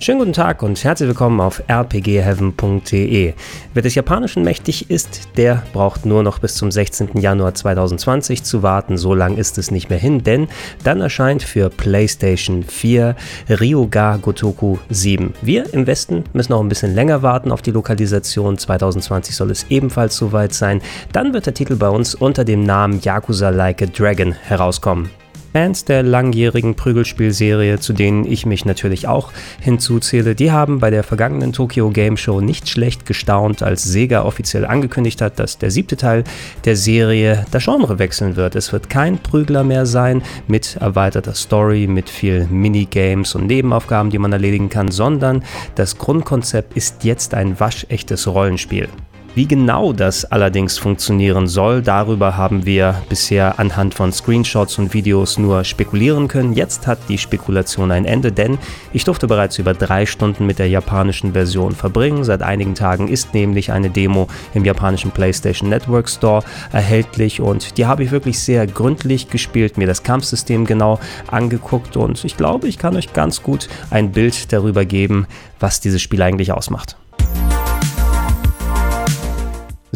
Schönen guten Tag und herzlich willkommen auf rpgheaven.de. Wer des Japanischen mächtig ist, der braucht nur noch bis zum 16. Januar 2020 zu warten. So lang ist es nicht mehr hin, denn dann erscheint für PlayStation 4 Ryuga Gotoku 7. Wir im Westen müssen noch ein bisschen länger warten auf die Lokalisation. 2020 soll es ebenfalls soweit sein. Dann wird der Titel bei uns unter dem Namen Yakuza Like a Dragon herauskommen. Fans der langjährigen Prügelspielserie, zu denen ich mich natürlich auch hinzuzähle, die haben bei der vergangenen Tokyo Game Show nicht schlecht gestaunt, als Sega offiziell angekündigt hat, dass der siebte Teil der Serie das Genre wechseln wird. Es wird kein Prügler mehr sein mit erweiterter Story, mit viel Minigames und Nebenaufgaben, die man erledigen kann, sondern das Grundkonzept ist jetzt ein waschechtes Rollenspiel. Wie genau das allerdings funktionieren soll, darüber haben wir bisher anhand von Screenshots und Videos nur spekulieren können. Jetzt hat die Spekulation ein Ende, denn ich durfte bereits über drei Stunden mit der japanischen Version verbringen. Seit einigen Tagen ist nämlich eine Demo im japanischen PlayStation Network Store erhältlich und die habe ich wirklich sehr gründlich gespielt, mir das Kampfsystem genau angeguckt und ich glaube, ich kann euch ganz gut ein Bild darüber geben, was dieses Spiel eigentlich ausmacht.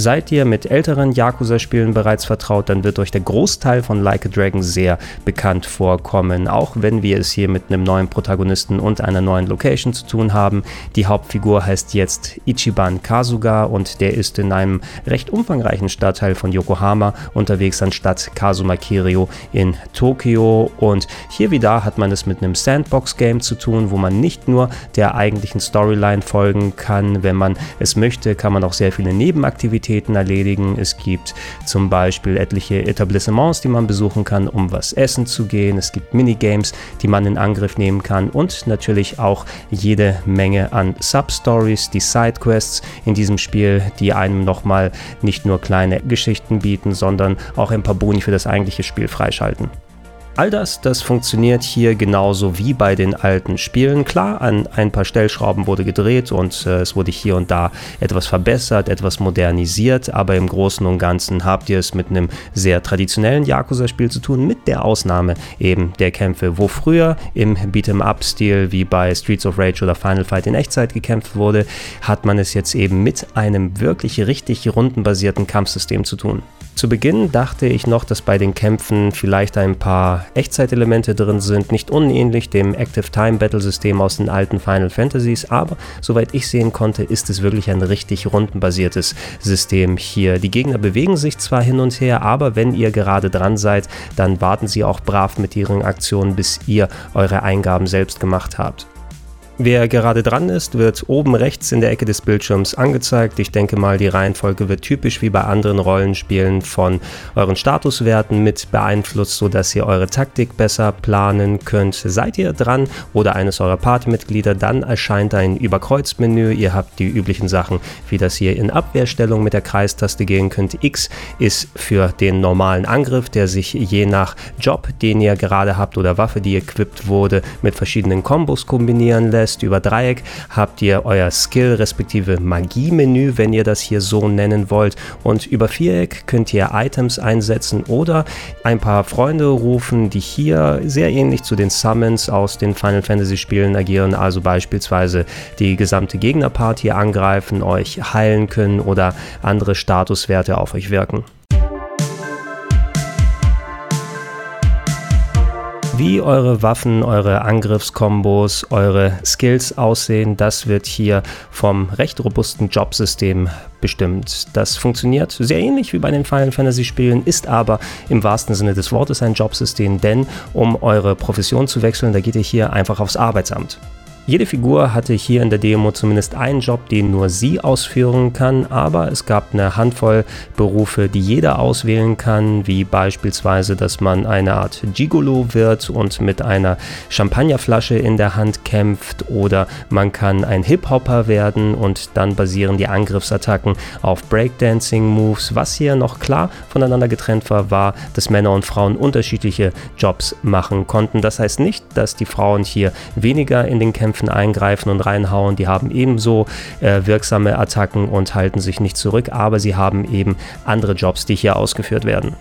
Seid ihr mit älteren Yakuza-Spielen bereits vertraut, dann wird euch der Großteil von Like a Dragon sehr bekannt vorkommen, auch wenn wir es hier mit einem neuen Protagonisten und einer neuen Location zu tun haben. Die Hauptfigur heißt jetzt Ichiban Kasuga und der ist in einem recht umfangreichen Stadtteil von Yokohama unterwegs anstatt Kazuma Kiryu in Tokio. Und hier wie da hat man es mit einem Sandbox-Game zu tun, wo man nicht nur der eigentlichen Storyline folgen kann, wenn man es möchte, kann man auch sehr viele Nebenaktivitäten Aktivitäten erledigen. Es gibt zum Beispiel etliche Etablissements, die man besuchen kann, um was essen zu gehen. Es gibt Minigames, die man in Angriff nehmen kann und natürlich auch jede Menge an Substories, die Sidequests in diesem Spiel, die einem nochmal nicht nur kleine Geschichten bieten, sondern auch ein paar Boni für das eigentliche Spiel freischalten. All das, das funktioniert hier genauso wie bei den alten Spielen. Klar, an ein paar Stellschrauben wurde gedreht und äh, es wurde hier und da etwas verbessert, etwas modernisiert, aber im Großen und Ganzen habt ihr es mit einem sehr traditionellen Yakuza-Spiel zu tun, mit der Ausnahme eben der Kämpfe, wo früher im Beat'em-up-Stil wie bei Streets of Rage oder Final Fight in Echtzeit gekämpft wurde, hat man es jetzt eben mit einem wirklich richtig rundenbasierten Kampfsystem zu tun. Zu Beginn dachte ich noch, dass bei den Kämpfen vielleicht ein paar Echtzeitelemente drin sind, nicht unähnlich dem Active Time Battle System aus den alten Final Fantasies, aber soweit ich sehen konnte, ist es wirklich ein richtig rundenbasiertes System hier. Die Gegner bewegen sich zwar hin und her, aber wenn ihr gerade dran seid, dann warten sie auch brav mit ihren Aktionen, bis ihr eure Eingaben selbst gemacht habt. Wer gerade dran ist, wird oben rechts in der Ecke des Bildschirms angezeigt. Ich denke mal, die Reihenfolge wird typisch wie bei anderen Rollenspielen von euren Statuswerten mit beeinflusst, sodass ihr eure Taktik besser planen könnt. Seid ihr dran oder eines eurer Partymitglieder, dann erscheint ein Überkreuzmenü. Ihr habt die üblichen Sachen, wie das hier in Abwehrstellung mit der Kreistaste gehen könnt. X ist für den normalen Angriff, der sich je nach Job, den ihr gerade habt oder Waffe, die equipped wurde, mit verschiedenen Kombos kombinieren lässt heißt, über Dreieck habt ihr euer Skill respektive Magie-Menü, wenn ihr das hier so nennen wollt. Und über Viereck könnt ihr Items einsetzen oder ein paar Freunde rufen, die hier sehr ähnlich zu den Summons aus den Final Fantasy Spielen agieren, also beispielsweise die gesamte Gegnerparty angreifen, euch heilen können oder andere Statuswerte auf euch wirken. Wie eure Waffen, eure Angriffskombos, eure Skills aussehen, das wird hier vom recht robusten Jobsystem bestimmt. Das funktioniert sehr ähnlich wie bei den Final Fantasy Spielen, ist aber im wahrsten Sinne des Wortes ein Jobsystem, denn um eure Profession zu wechseln, da geht ihr hier einfach aufs Arbeitsamt. Jede Figur hatte hier in der Demo zumindest einen Job, den nur sie ausführen kann, aber es gab eine Handvoll Berufe, die jeder auswählen kann, wie beispielsweise, dass man eine Art Gigolo wird und mit einer Champagnerflasche in der Hand kämpft oder man kann ein Hip-Hopper werden und dann basieren die Angriffsattacken auf Breakdancing-Moves. Was hier noch klar voneinander getrennt war, war, dass Männer und Frauen unterschiedliche Jobs machen konnten. Das heißt nicht, dass die Frauen hier weniger in den Kämpfen Kämpfen eingreifen und reinhauen. Die haben ebenso äh, wirksame Attacken und halten sich nicht zurück, aber sie haben eben andere Jobs, die hier ausgeführt werden.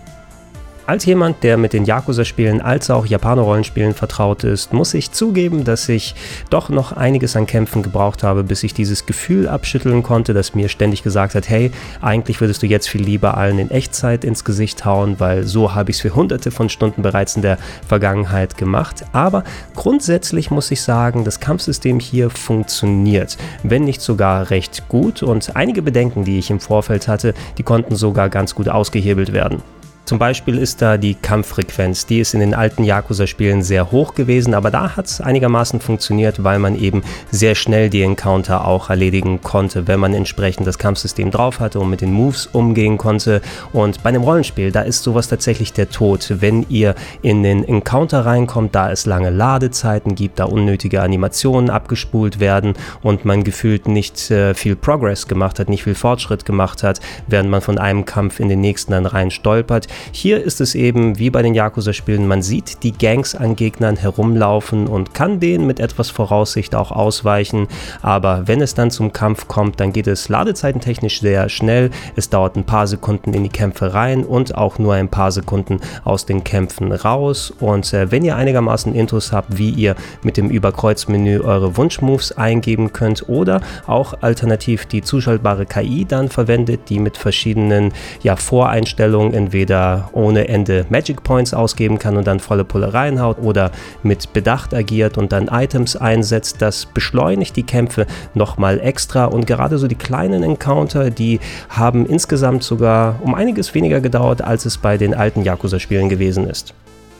Als jemand, der mit den Yakuza-Spielen als auch Japaner-Rollenspielen vertraut ist, muss ich zugeben, dass ich doch noch einiges an Kämpfen gebraucht habe, bis ich dieses Gefühl abschütteln konnte, das mir ständig gesagt hat, hey, eigentlich würdest du jetzt viel lieber allen in Echtzeit ins Gesicht hauen, weil so habe ich es für hunderte von Stunden bereits in der Vergangenheit gemacht. Aber grundsätzlich muss ich sagen, das Kampfsystem hier funktioniert, wenn nicht sogar recht gut und einige Bedenken, die ich im Vorfeld hatte, die konnten sogar ganz gut ausgehebelt werden. Zum Beispiel ist da die Kampffrequenz. Die ist in den alten Yakuza-Spielen sehr hoch gewesen, aber da hat es einigermaßen funktioniert, weil man eben sehr schnell die Encounter auch erledigen konnte, wenn man entsprechend das Kampfsystem drauf hatte und mit den Moves umgehen konnte. Und bei einem Rollenspiel, da ist sowas tatsächlich der Tod. Wenn ihr in den Encounter reinkommt, da es lange Ladezeiten gibt, da unnötige Animationen abgespult werden und man gefühlt nicht äh, viel Progress gemacht hat, nicht viel Fortschritt gemacht hat, während man von einem Kampf in den nächsten dann rein stolpert, hier ist es eben wie bei den Yakuza-Spielen, man sieht die Gangs an Gegnern herumlaufen und kann denen mit etwas Voraussicht auch ausweichen, aber wenn es dann zum Kampf kommt, dann geht es ladezeitentechnisch sehr schnell, es dauert ein paar Sekunden in die Kämpfe rein und auch nur ein paar Sekunden aus den Kämpfen raus. Und äh, wenn ihr einigermaßen Intros habt, wie ihr mit dem Überkreuzmenü eure Wunschmoves eingeben könnt oder auch alternativ die zuschaltbare KI dann verwendet, die mit verschiedenen ja, Voreinstellungen entweder ohne Ende Magic Points ausgeben kann und dann volle Pulle reinhaut oder mit Bedacht agiert und dann Items einsetzt. Das beschleunigt die Kämpfe nochmal extra und gerade so die kleinen Encounter, die haben insgesamt sogar um einiges weniger gedauert, als es bei den alten Yakuza-Spielen gewesen ist.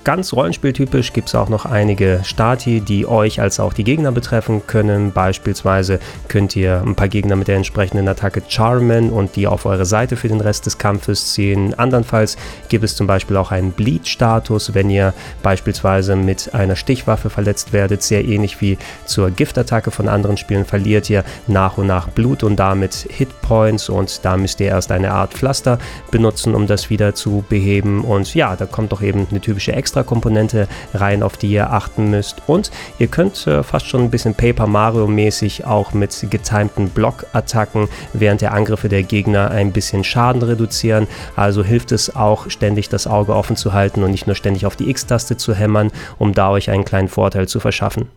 Ganz rollenspieltypisch gibt es auch noch einige Stati, die euch als auch die Gegner betreffen können. Beispielsweise könnt ihr ein paar Gegner mit der entsprechenden Attacke charmen und die auf eure Seite für den Rest des Kampfes ziehen. Andernfalls gibt es zum Beispiel auch einen Bleed-Status, wenn ihr beispielsweise mit einer Stichwaffe verletzt werdet. Sehr ähnlich wie zur Giftattacke von anderen Spielen verliert ihr nach und nach Blut und damit Hitpoints und da müsst ihr erst eine Art Pflaster benutzen, um das wieder zu beheben. Und ja, da kommt doch eben eine typische Extra extra Komponente rein, auf die ihr achten müsst. Und ihr könnt äh, fast schon ein bisschen Paper Mario mäßig auch mit getimten Blockattacken während der Angriffe der Gegner ein bisschen Schaden reduzieren. Also hilft es auch ständig das Auge offen zu halten und nicht nur ständig auf die X-Taste zu hämmern, um da euch einen kleinen Vorteil zu verschaffen.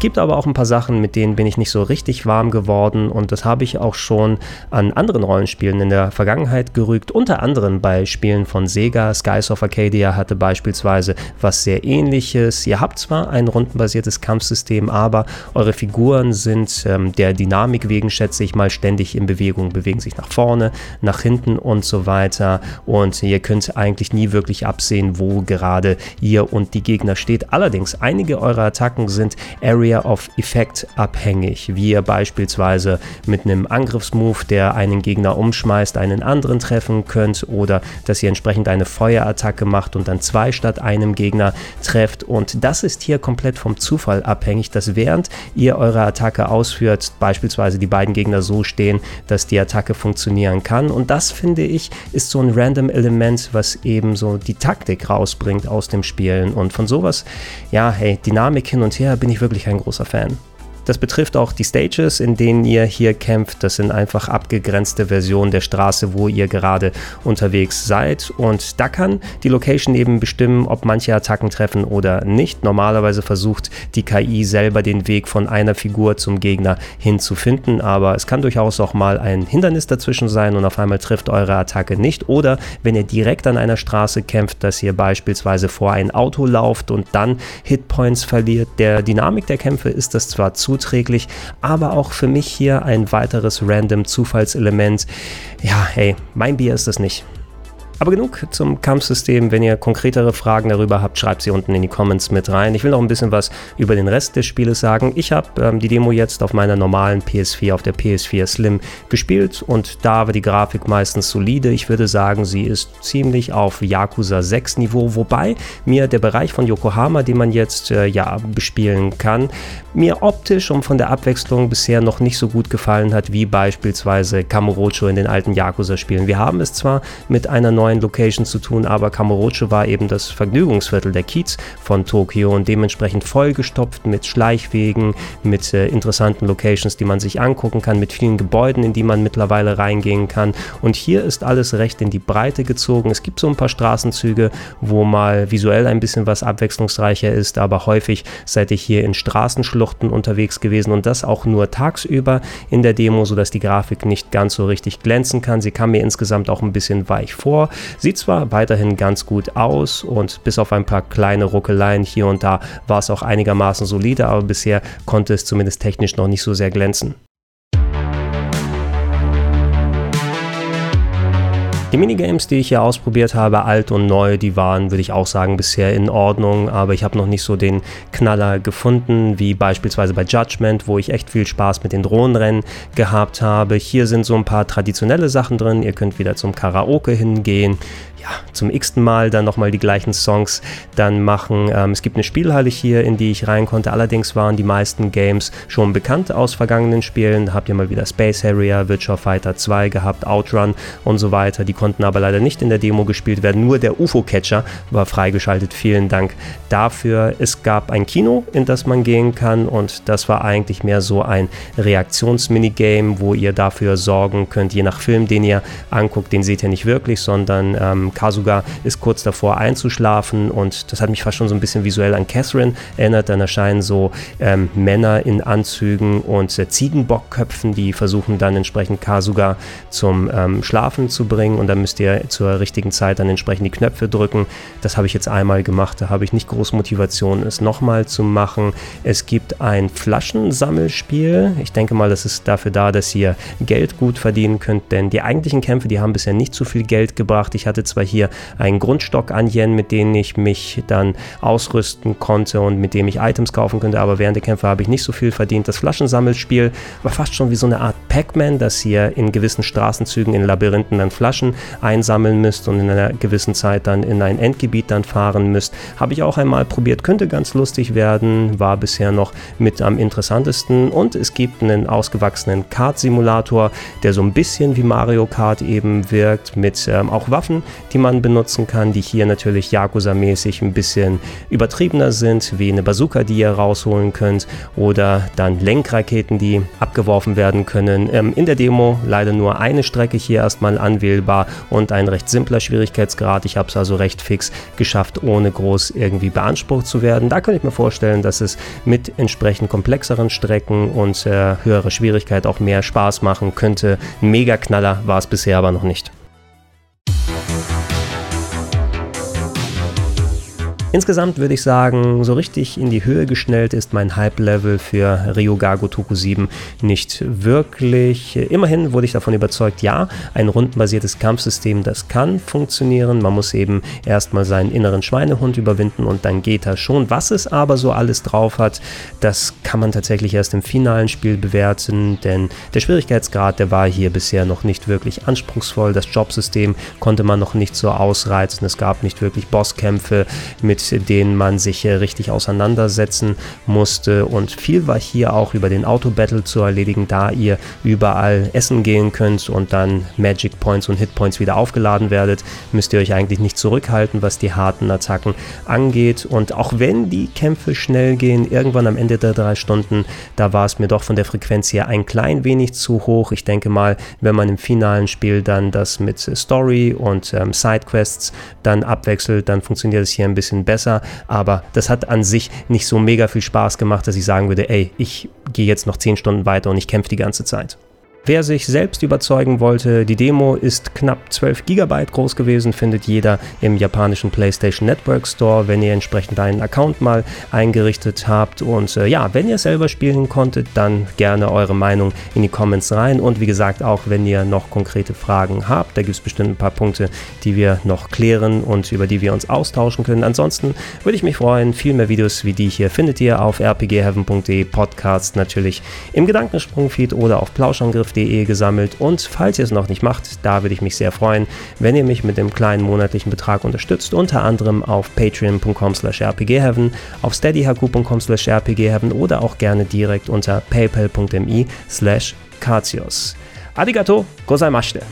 Gibt aber auch ein paar Sachen, mit denen bin ich nicht so richtig warm geworden und das habe ich auch schon an anderen Rollenspielen in der Vergangenheit gerügt, unter anderem bei Spielen von Sega. Skies of Arcadia hatte beispielsweise was sehr ähnliches. Ihr habt zwar ein rundenbasiertes Kampfsystem, aber eure Figuren sind ähm, der Dynamik wegen, schätze ich mal, ständig in Bewegung, bewegen sich nach vorne, nach hinten und so weiter und ihr könnt eigentlich nie wirklich absehen, wo gerade ihr und die Gegner steht. Allerdings, einige eurer Attacken sind Area Area of Effect abhängig, wie ihr beispielsweise mit einem Angriffsmove, der einen Gegner umschmeißt, einen anderen treffen könnt oder dass ihr entsprechend eine Feuerattacke macht und dann zwei statt einem Gegner trefft. Und das ist hier komplett vom Zufall abhängig, dass während ihr eure Attacke ausführt, beispielsweise die beiden Gegner so stehen, dass die Attacke funktionieren kann. Und das finde ich ist so ein random Element, was eben so die Taktik rausbringt aus dem Spielen. Und von sowas, ja, hey, Dynamik hin und her bin ich wirklich ein großer Fan. Das betrifft auch die Stages, in denen ihr hier kämpft. Das sind einfach abgegrenzte Versionen der Straße, wo ihr gerade unterwegs seid. Und da kann die Location eben bestimmen, ob manche Attacken treffen oder nicht. Normalerweise versucht die KI selber den Weg von einer Figur zum Gegner hinzufinden, aber es kann durchaus auch mal ein Hindernis dazwischen sein und auf einmal trifft eure Attacke nicht. Oder wenn ihr direkt an einer Straße kämpft, dass ihr beispielsweise vor ein Auto lauft und dann Hitpoints verliert. Der Dynamik der Kämpfe ist das zwar zu zuträglich, aber auch für mich hier ein weiteres random Zufallselement. Ja, hey, mein Bier ist das nicht. Aber genug zum Kampfsystem. Wenn ihr konkretere Fragen darüber habt, schreibt sie unten in die Comments mit rein. Ich will noch ein bisschen was über den Rest des Spieles sagen. Ich habe ähm, die Demo jetzt auf meiner normalen PS4, auf der PS4 Slim gespielt und da war die Grafik meistens solide. Ich würde sagen, sie ist ziemlich auf Yakuza 6 Niveau, wobei mir der Bereich von Yokohama, den man jetzt äh, ja bespielen kann, mir optisch und von der Abwechslung bisher noch nicht so gut gefallen hat wie beispielsweise Kamurocho in den alten Yakuza-Spielen. Wir haben es zwar mit einer neuen Location zu tun, aber Kamurocho war eben das Vergnügungsviertel der Kiez von Tokio und dementsprechend vollgestopft mit Schleichwegen, mit äh, interessanten Locations, die man sich angucken kann, mit vielen Gebäuden, in die man mittlerweile reingehen kann. Und hier ist alles recht in die Breite gezogen. Es gibt so ein paar Straßenzüge, wo mal visuell ein bisschen was abwechslungsreicher ist, aber häufig seid ihr hier in Straßenschluchten unterwegs gewesen und das auch nur tagsüber in der Demo, sodass die Grafik nicht ganz so richtig glänzen kann. Sie kam mir insgesamt auch ein bisschen weich vor. Sieht zwar weiterhin ganz gut aus und bis auf ein paar kleine Ruckeleien hier und da war es auch einigermaßen solide, aber bisher konnte es zumindest technisch noch nicht so sehr glänzen. Die Minigames, die ich hier ausprobiert habe, alt und neu, die waren, würde ich auch sagen, bisher in Ordnung, aber ich habe noch nicht so den Knaller gefunden, wie beispielsweise bei Judgment, wo ich echt viel Spaß mit den Drohnenrennen gehabt habe. Hier sind so ein paar traditionelle Sachen drin. Ihr könnt wieder zum Karaoke hingehen ja, zum x-ten Mal dann nochmal die gleichen Songs dann machen. Ähm, es gibt eine Spielhalle hier, in die ich rein konnte. Allerdings waren die meisten Games schon bekannt aus vergangenen Spielen. Da habt ihr mal wieder Space Harrier, Virtual Fighter 2 gehabt, Outrun und so weiter. Die konnten aber leider nicht in der Demo gespielt werden. Nur der UFO-Catcher war freigeschaltet. Vielen Dank dafür. Es gab ein Kino, in das man gehen kann und das war eigentlich mehr so ein Reaktionsminigame, wo ihr dafür sorgen könnt, je nach Film, den ihr anguckt, den seht ihr nicht wirklich, sondern ähm, Kasuga ist kurz davor einzuschlafen und das hat mich fast schon so ein bisschen visuell an Catherine erinnert. Dann erscheinen so ähm, Männer in Anzügen und äh, Ziegenbockköpfen, die versuchen dann entsprechend Kasuga zum ähm, Schlafen zu bringen und dann müsst ihr zur richtigen Zeit dann entsprechend die Knöpfe drücken. Das habe ich jetzt einmal gemacht, da habe ich nicht groß Motivation, es nochmal zu machen. Es gibt ein Flaschensammelspiel. Ich denke mal, das ist dafür da, dass ihr Geld gut verdienen könnt, denn die eigentlichen Kämpfe, die haben bisher nicht so viel Geld gebracht. Ich hatte zwar zwar hier einen Grundstock an Yen, mit dem ich mich dann ausrüsten konnte und mit dem ich Items kaufen könnte, aber während der Kämpfe habe ich nicht so viel verdient. Das Flaschensammelspiel war fast schon wie so eine Art Pac-Man, dass ihr in gewissen Straßenzügen in Labyrinthen dann Flaschen einsammeln müsst und in einer gewissen Zeit dann in ein Endgebiet dann fahren müsst. Habe ich auch einmal probiert, könnte ganz lustig werden, war bisher noch mit am interessantesten und es gibt einen ausgewachsenen Kart-Simulator, der so ein bisschen wie Mario Kart eben wirkt, mit ähm, auch Waffen, die man benutzen kann, die hier natürlich Yakuza-mäßig ein bisschen übertriebener sind, wie eine Bazooka, die ihr rausholen könnt, oder dann Lenkraketen, die abgeworfen werden können. Ähm, in der Demo leider nur eine Strecke hier erstmal anwählbar und ein recht simpler Schwierigkeitsgrad. Ich habe es also recht fix geschafft, ohne groß irgendwie beansprucht zu werden. Da könnte ich mir vorstellen, dass es mit entsprechend komplexeren Strecken und äh, höherer Schwierigkeit auch mehr Spaß machen könnte. Mega Knaller war es bisher aber noch nicht. Insgesamt würde ich sagen, so richtig in die Höhe geschnellt ist mein Hype-Level für Ryuga Gotoku 7 nicht wirklich. Immerhin wurde ich davon überzeugt, ja, ein rundenbasiertes Kampfsystem, das kann funktionieren. Man muss eben erstmal seinen inneren Schweinehund überwinden und dann geht das schon. Was es aber so alles drauf hat, das kann man tatsächlich erst im finalen Spiel bewerten, denn der Schwierigkeitsgrad, der war hier bisher noch nicht wirklich anspruchsvoll. Das Jobsystem konnte man noch nicht so ausreizen. Es gab nicht wirklich Bosskämpfe mit mit denen man sich richtig auseinandersetzen musste. Und viel war hier auch über den Auto-Battle zu erledigen, da ihr überall essen gehen könnt und dann Magic Points und Hit Points wieder aufgeladen werdet, müsst ihr euch eigentlich nicht zurückhalten, was die harten Attacken angeht. Und auch wenn die Kämpfe schnell gehen, irgendwann am Ende der drei Stunden, da war es mir doch von der Frequenz her ein klein wenig zu hoch. Ich denke mal, wenn man im finalen Spiel dann das mit Story und ähm, Sidequests dann abwechselt, dann funktioniert es hier ein bisschen besser besser, aber das hat an sich nicht so mega viel Spaß gemacht, dass ich sagen würde, ey, ich gehe jetzt noch 10 Stunden weiter und ich kämpfe die ganze Zeit. Wer sich selbst überzeugen wollte, die Demo ist knapp 12 GB groß gewesen, findet jeder im japanischen PlayStation Network Store, wenn ihr entsprechend einen Account mal eingerichtet habt. Und äh, ja, wenn ihr selber spielen konntet, dann gerne eure Meinung in die Comments rein. Und wie gesagt, auch wenn ihr noch konkrete Fragen habt, da gibt es bestimmt ein paar Punkte, die wir noch klären und über die wir uns austauschen können. Ansonsten würde ich mich freuen, viel mehr Videos wie die hier findet ihr auf rpgheaven.de, Podcast natürlich im Gedankensprung-Feed oder auf Plauschangriff podcast.de gesammelt und falls ihr es noch nicht macht, da würde ich mich sehr freuen, wenn ihr mich mit dem kleinen monatlichen Betrag unterstützt, unter anderem auf patreon.com slash rpgheaven, auf steadyhq.com slash rpgheaven oder auch gerne direkt unter paypal.me slash Arigato gozaimashite.